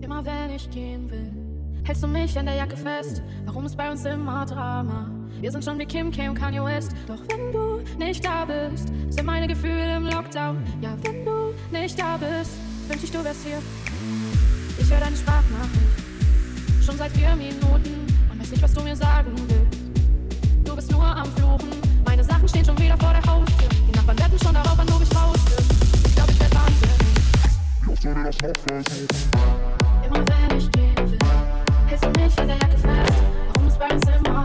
Immer wenn ich gehen will, hältst du mich an der Jacke fest. Warum ist bei uns immer Drama? Wir sind schon wie Kim K und Kanye West. Doch wenn du nicht da bist, sind meine Gefühle im Lockdown. Ja, wenn du nicht da bist, wünsch ich, du wärst hier. Ich höre deine Sprachnachricht schon seit vier Minuten und weiß nicht, was du mir sagen willst. Du bist nur am Fluchen, meine Sachen stehen schon wieder vor der Haustür. Die Nachbarn wetten schon darauf, wann du mich raus Ich glaube, ich werd wahnsinnig. Oft soll das noch versuchen? Immer wenn ich gehen will, hältst du mich an der Jacke fest.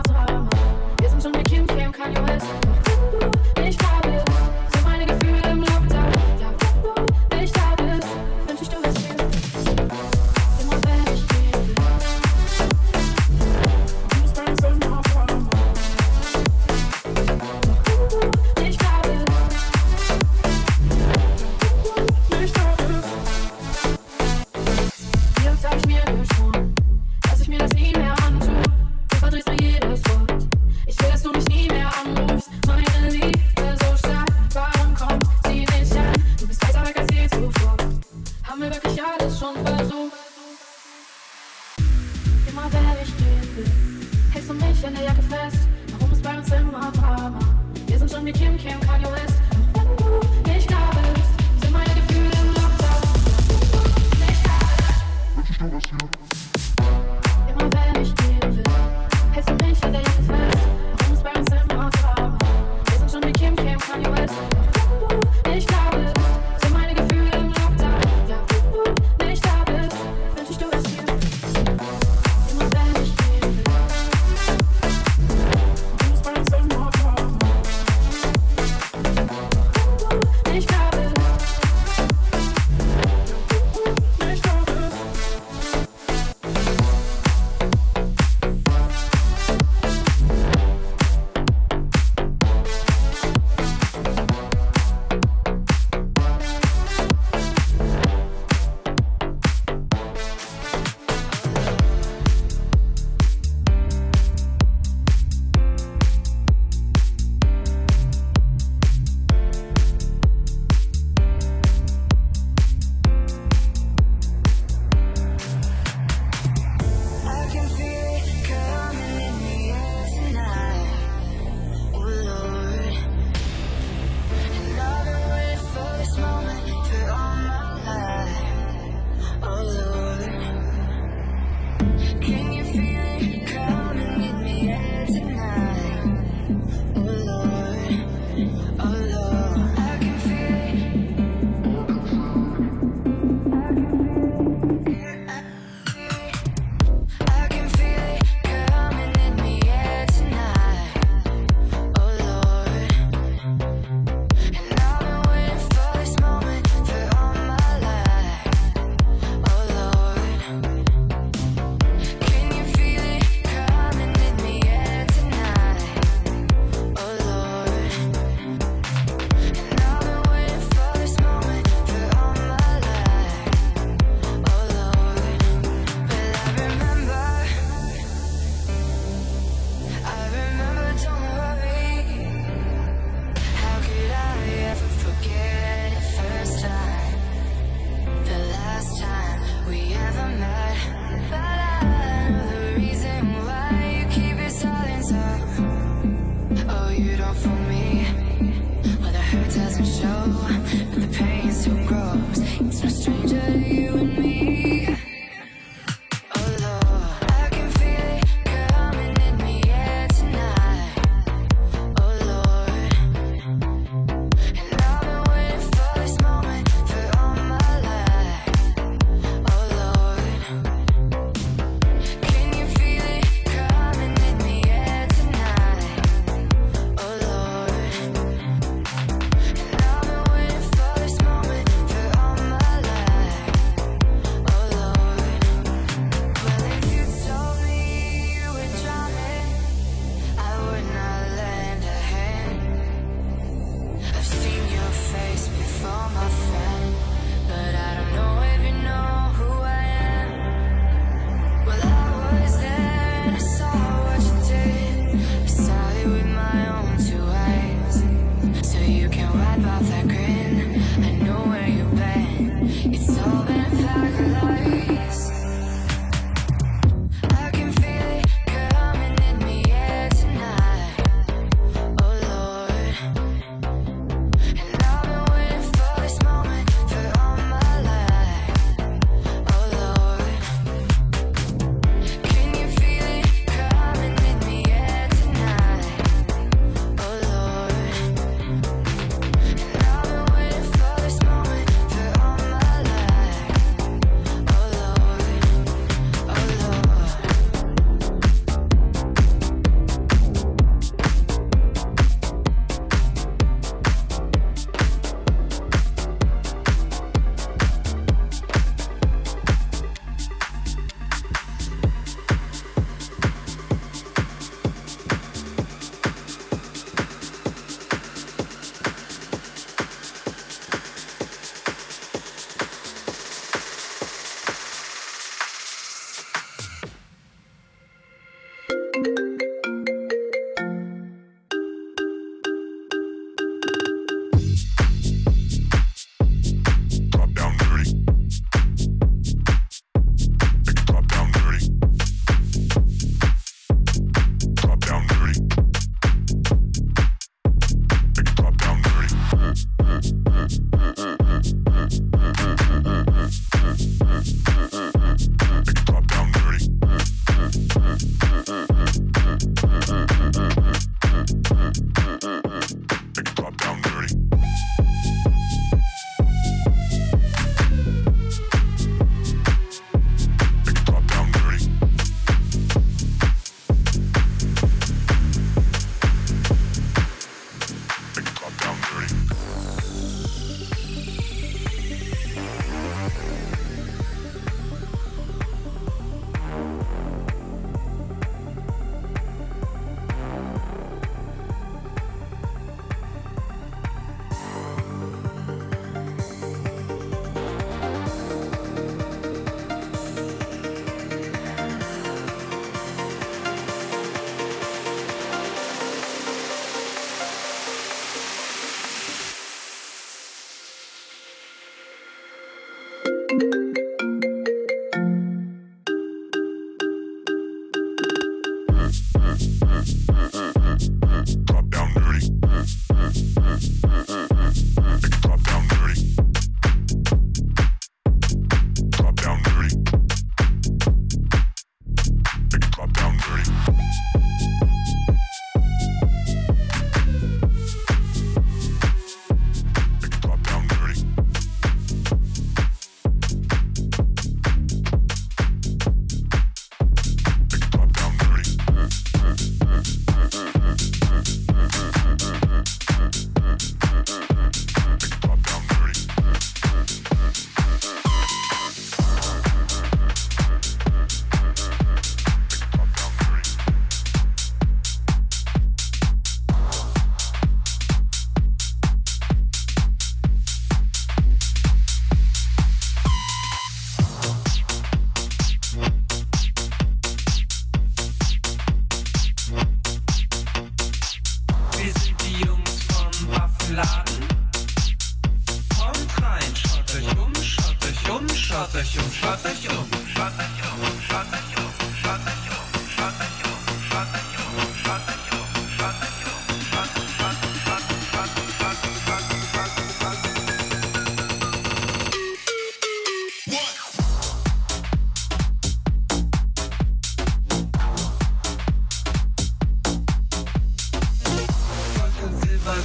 Bist, Wünsch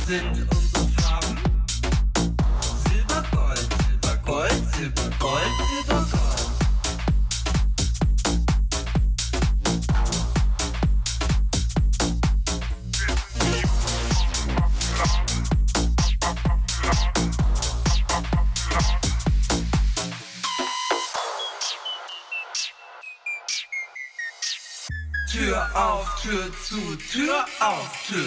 sind unsere Farben? Silber, Gold, Silber, Gold, Silber, Gold, Silber, Gold. Tür auf, Tür zu, Tür auf, Tür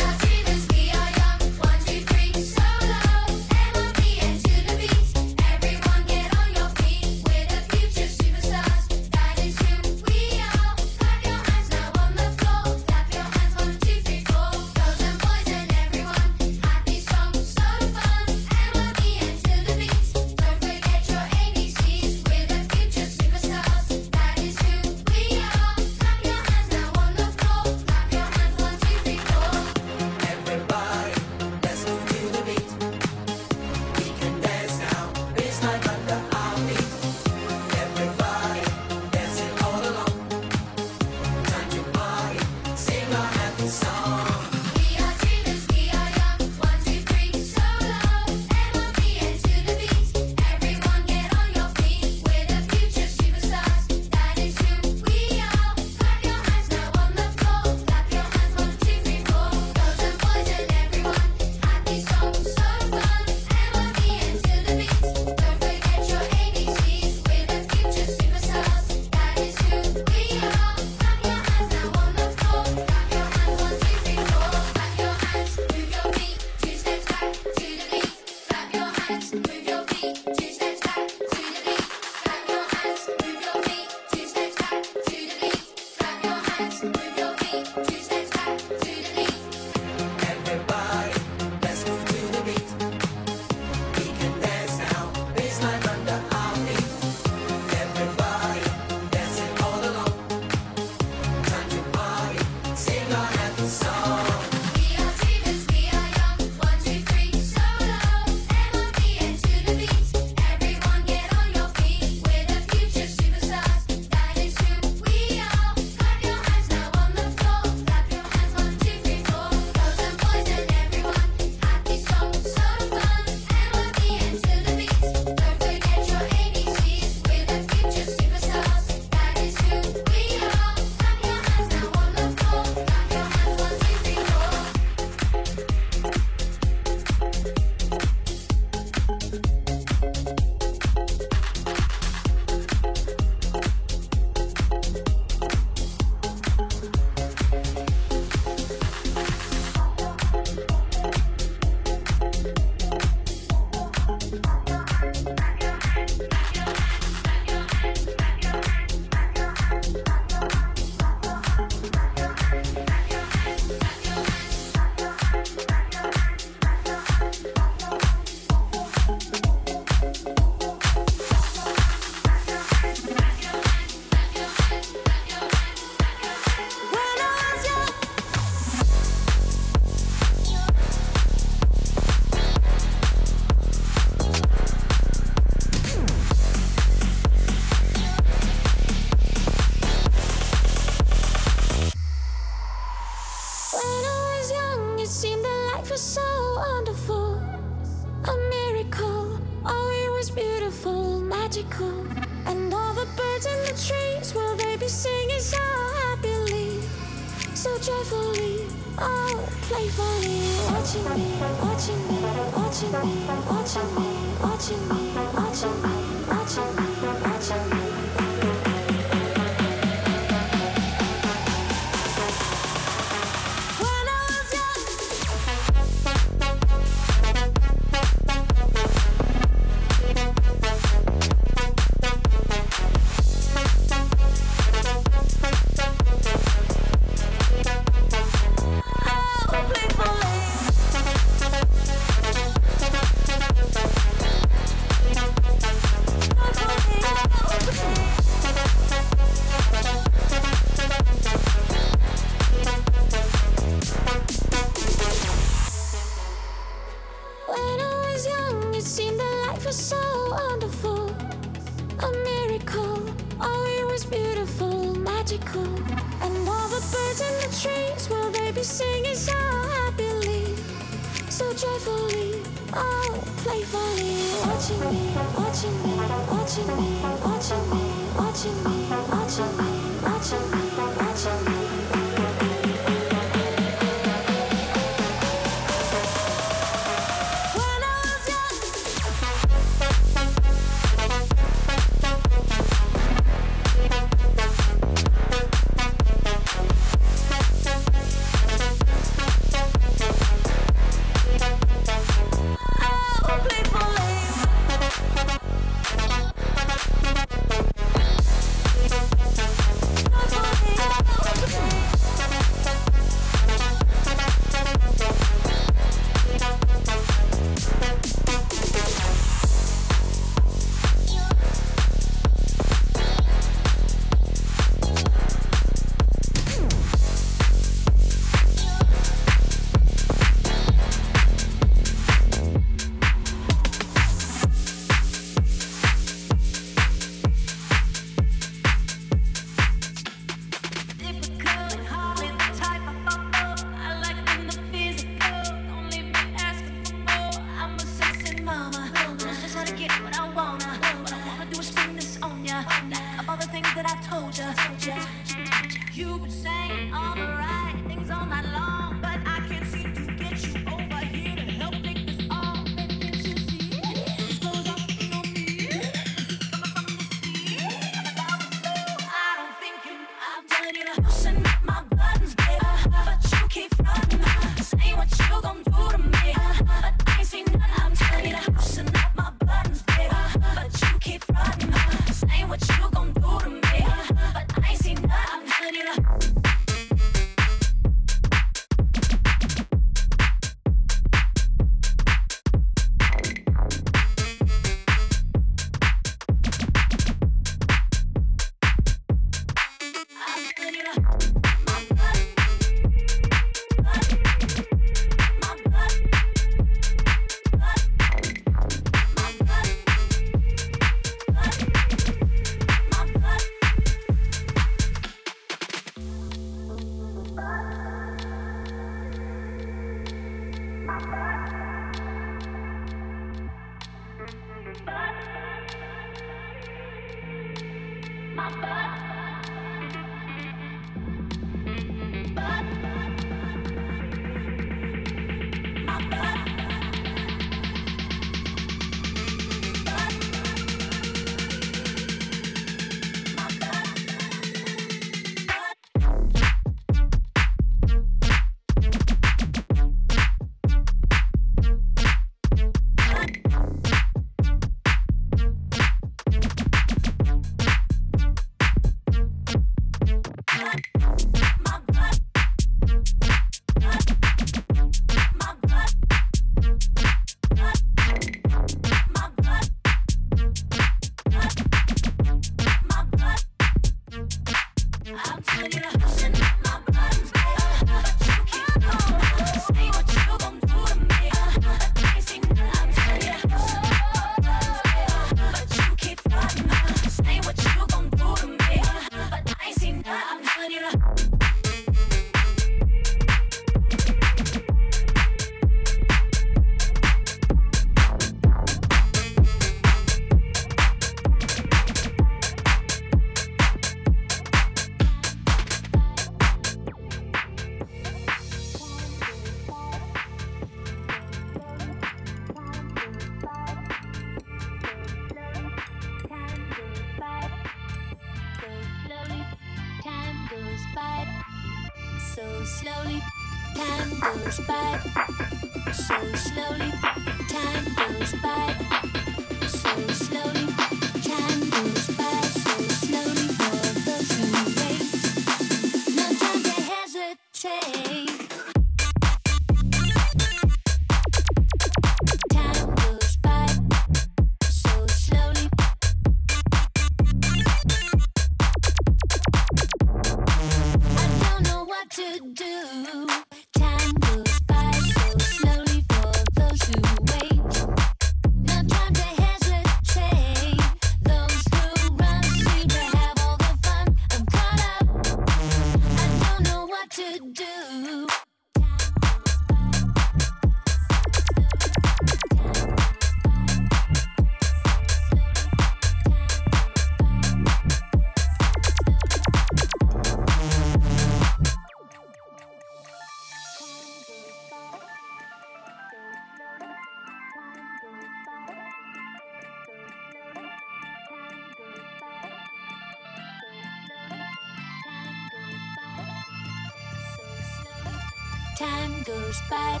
Time goes by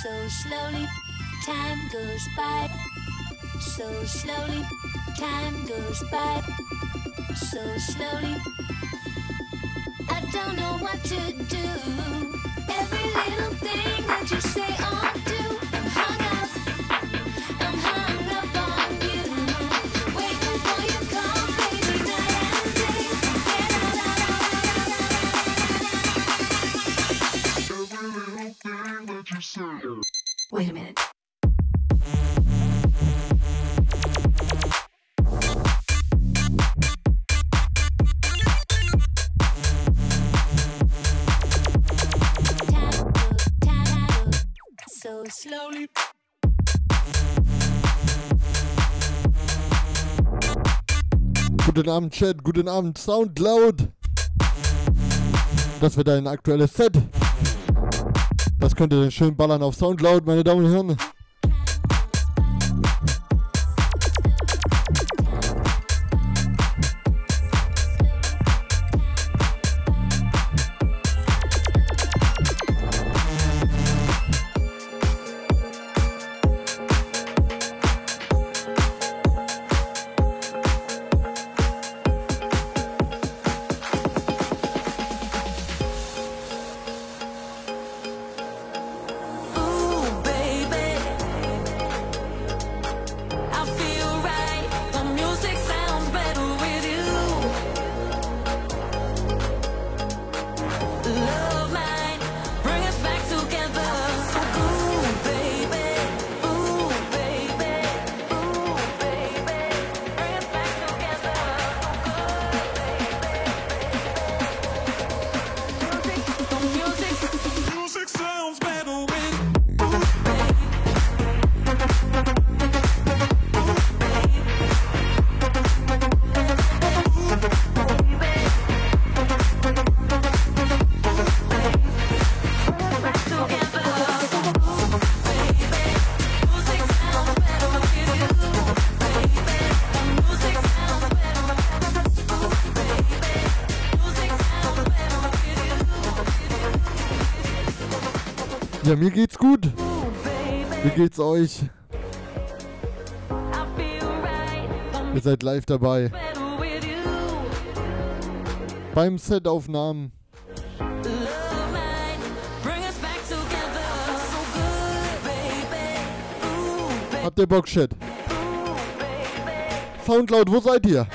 so slowly. Time goes by so slowly. Time goes by so slowly. I don't know what to do. Every little thing that you say on. Abend, Chat. Guten Abend, Soundcloud. Das wird ein aktuelles Set. Das könnt ihr dann schön ballern auf Soundcloud, meine Damen und Herren. Leute, mir geht's gut. Wie geht's euch? Ihr seid live dabei. Beim Setaufnahmen. Habt ihr Bock, Shit? Soundcloud, wo seid ihr?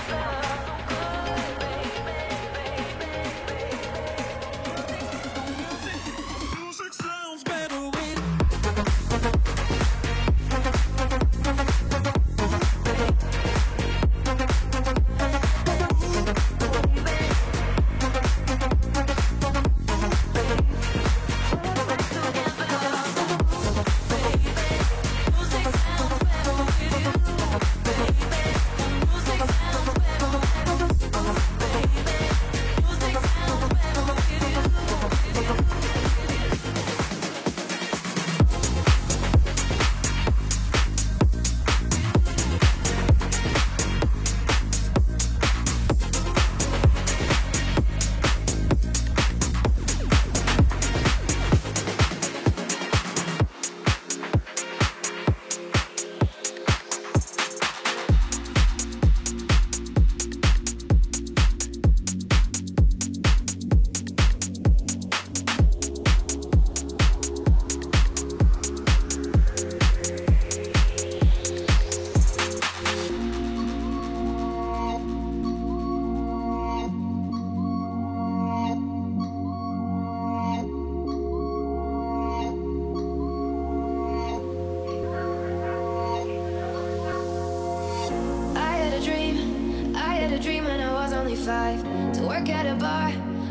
had a dream when I was only five to work at a bar.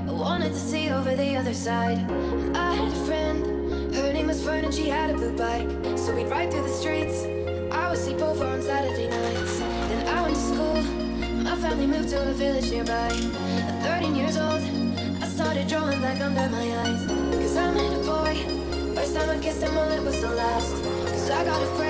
I wanted to see over the other side. And I had a friend, her name was Fern, and she had a blue bike. So we'd ride through the streets. I would sleep over on Saturday nights. Then I went to school. My family moved to a village nearby. At 13 years old, I started drawing black under my eyes. Cause I met a boy. First time I kissed him, well, it was the last. Cause I got a friend.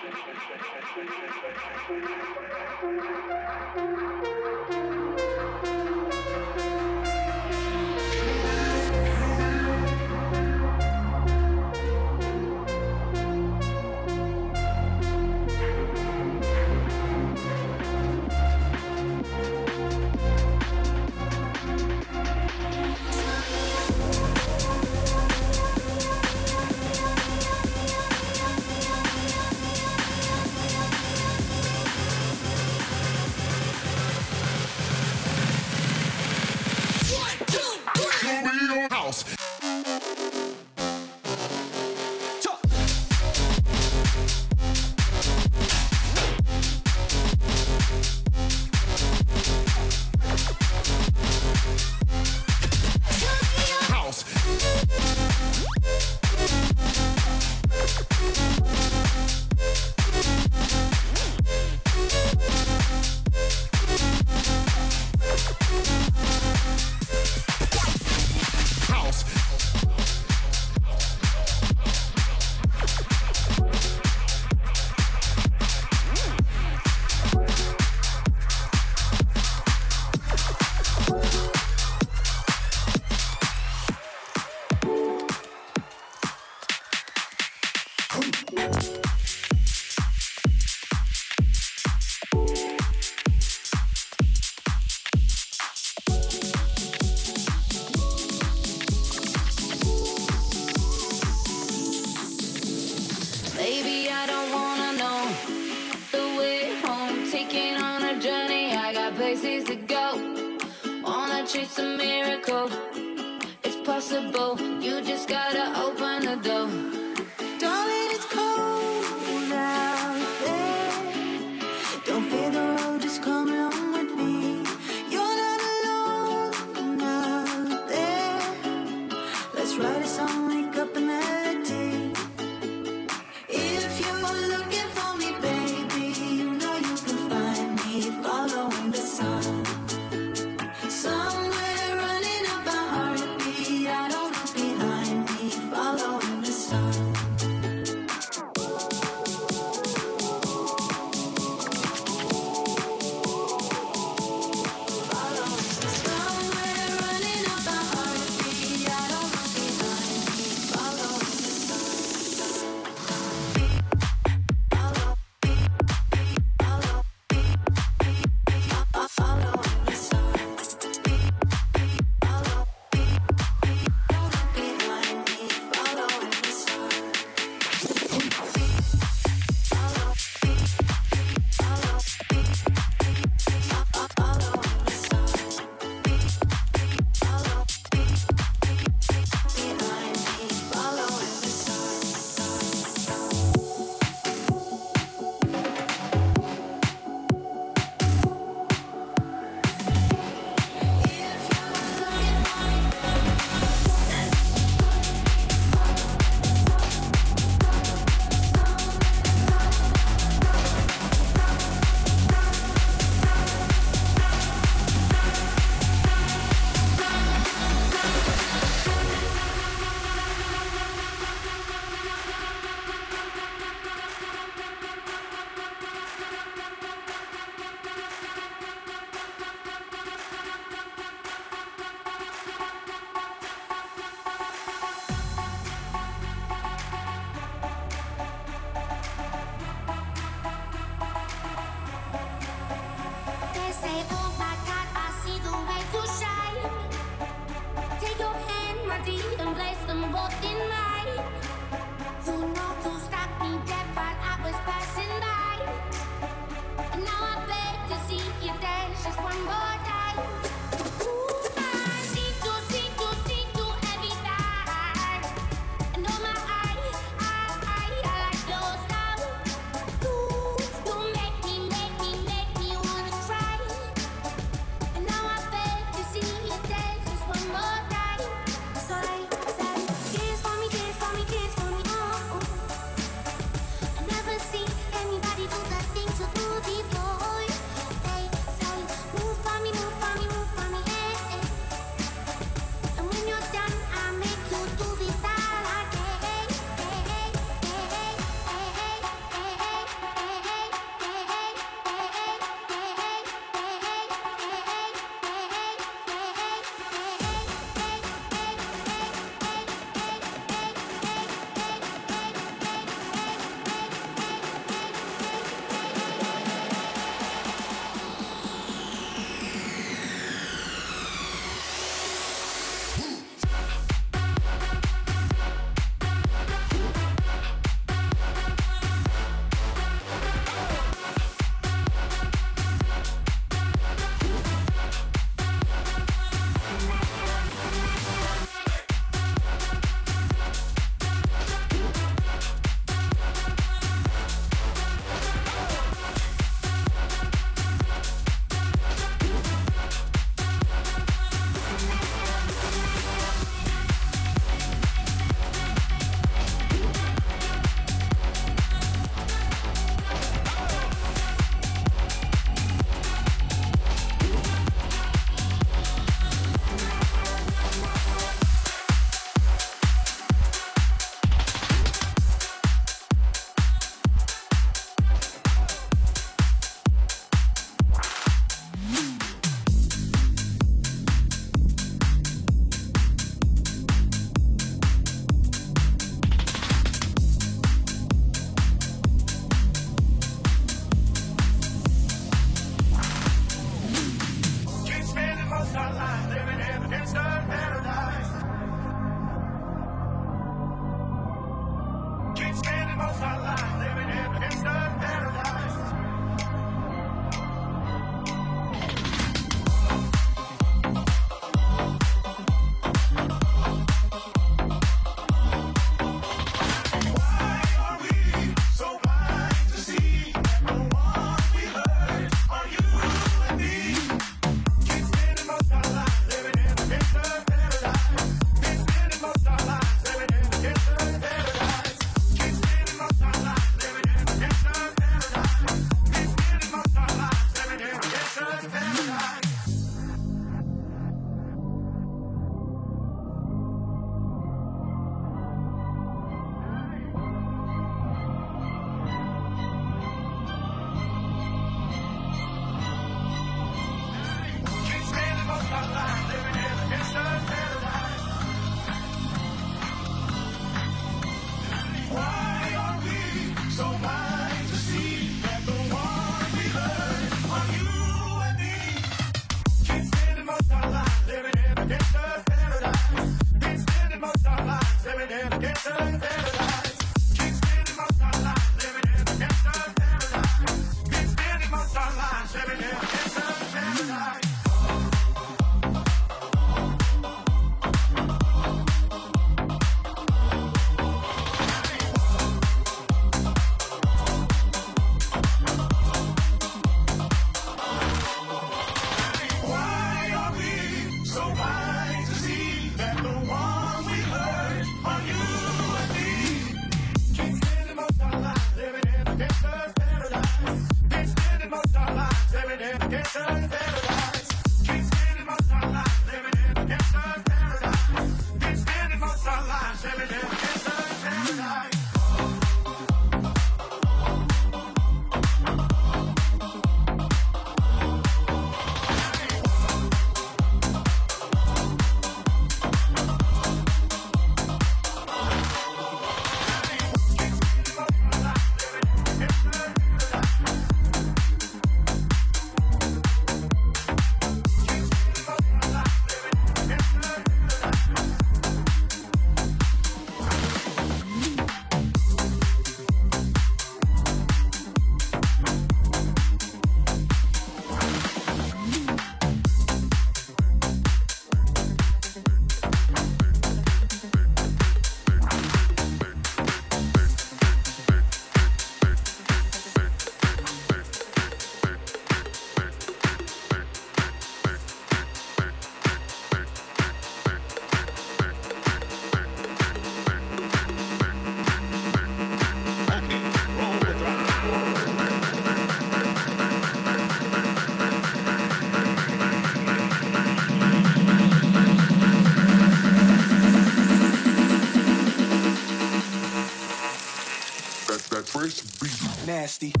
Nasty.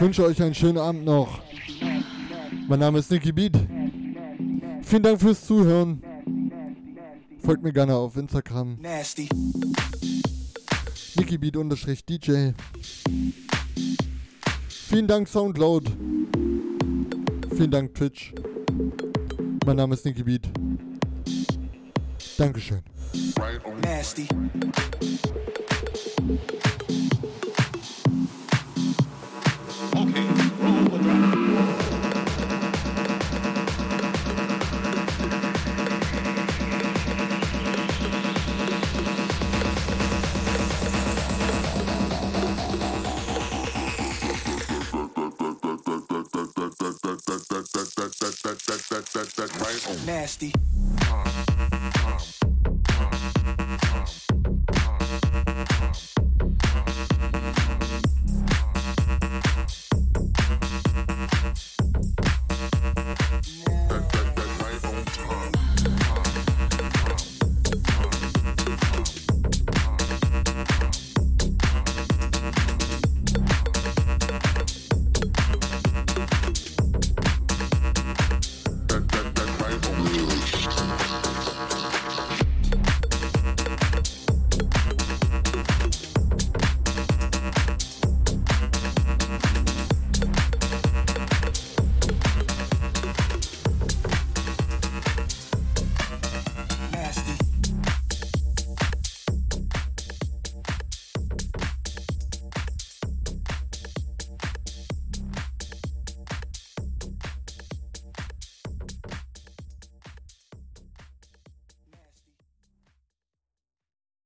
Ich wünsche euch einen schönen Abend noch. Mein Name ist Nicky Beat. Vielen Dank fürs Zuhören. Folgt mir gerne auf Instagram. Nasty. NickyBeat-DJ. Vielen Dank Soundcloud. Vielen Dank Twitch. Mein Name ist Nicky Beat. Dankeschön. Nasty. nasty. Uh.